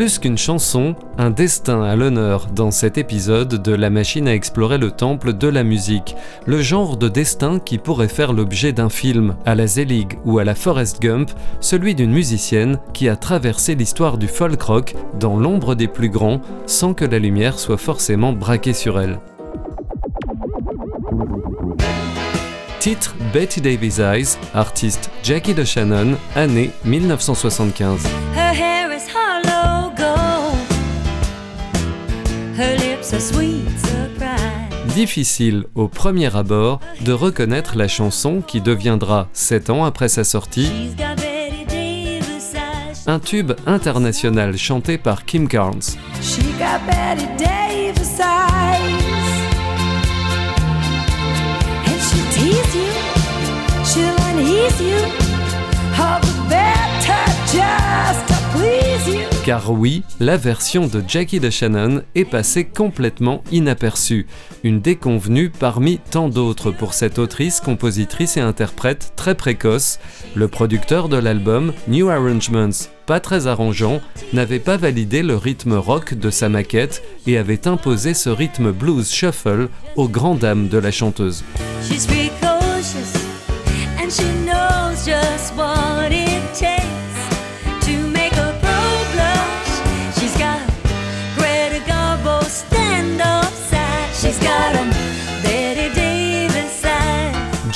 Plus qu'une chanson, un destin à l'honneur dans cet épisode de La machine à explorer le temple de la musique, le genre de destin qui pourrait faire l'objet d'un film à la Zelig ou à la Forrest Gump, celui d'une musicienne qui a traversé l'histoire du folk rock dans l'ombre des plus grands sans que la lumière soit forcément braquée sur elle. Titre Betty Davis Eyes, artiste Jackie DeShannon, année 1975. Difficile au premier abord de reconnaître la chanson qui deviendra, sept ans après sa sortie, un tube international chanté par Kim Carnes. She'll unease you. Car oui, la version de Jackie DeShannon est passée complètement inaperçue, une déconvenue parmi tant d'autres pour cette autrice, compositrice et interprète très précoce. Le producteur de l'album, New Arrangements, pas très arrangeant, n'avait pas validé le rythme rock de sa maquette et avait imposé ce rythme blues shuffle aux grandes dames de la chanteuse.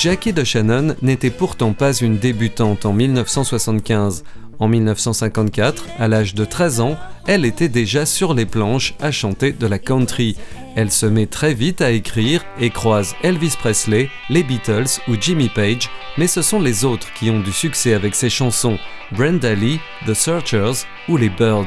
Jackie DeShannon n'était pourtant pas une débutante en 1975. En 1954, à l'âge de 13 ans, elle était déjà sur les planches à chanter de la country. Elle se met très vite à écrire et croise Elvis Presley, les Beatles ou Jimmy Page, mais ce sont les autres qui ont du succès avec ses chansons, Brenda Lee, The Searchers ou les Birds.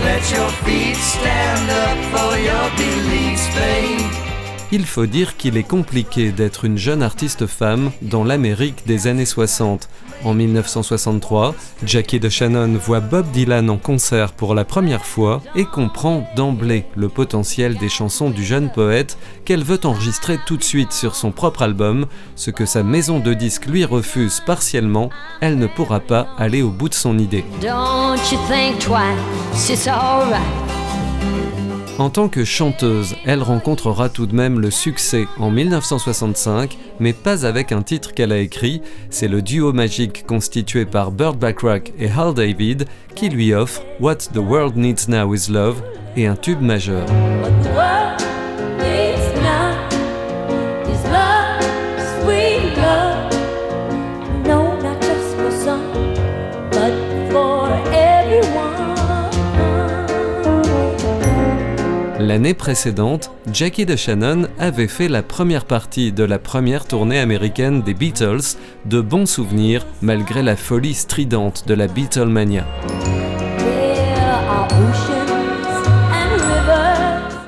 Let your feet stand up for your beliefs, babe. Il faut dire qu'il est compliqué d'être une jeune artiste femme dans l'Amérique des années 60. En 1963, Jackie DeShannon voit Bob Dylan en concert pour la première fois et comprend d'emblée le potentiel des chansons du jeune poète qu'elle veut enregistrer tout de suite sur son propre album, ce que sa maison de disques lui refuse partiellement, elle ne pourra pas aller au bout de son idée. En tant que chanteuse, elle rencontrera tout de même le succès en 1965, mais pas avec un titre qu'elle a écrit, c'est le duo magique constitué par Burt Bacharach et Hal David qui lui offre What the World Needs Now is Love et un tube majeur. L'année précédente, Jackie DeShannon avait fait la première partie de la première tournée américaine des Beatles, de bons souvenirs malgré la folie stridente de la Beatlemania.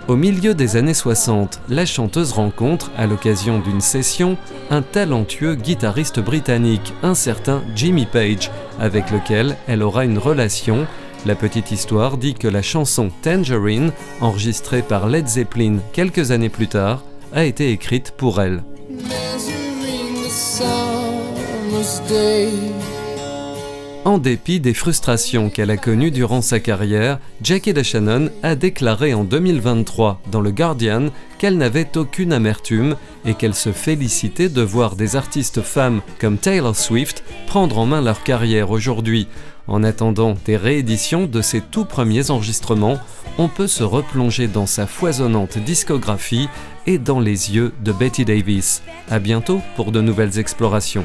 Au milieu des années 60, la chanteuse rencontre, à l'occasion d'une session, un talentueux guitariste britannique, un certain Jimmy Page, avec lequel elle aura une relation. La petite histoire dit que la chanson Tangerine, enregistrée par Led Zeppelin quelques années plus tard, a été écrite pour elle. En dépit des frustrations qu'elle a connues durant sa carrière, Jackie DeShannon a déclaré en 2023 dans le Guardian qu'elle n'avait aucune amertume et qu'elle se félicitait de voir des artistes femmes comme Taylor Swift prendre en main leur carrière aujourd'hui. En attendant des rééditions de ses tout premiers enregistrements, on peut se replonger dans sa foisonnante discographie et dans les yeux de Betty Davis. À bientôt pour de nouvelles explorations.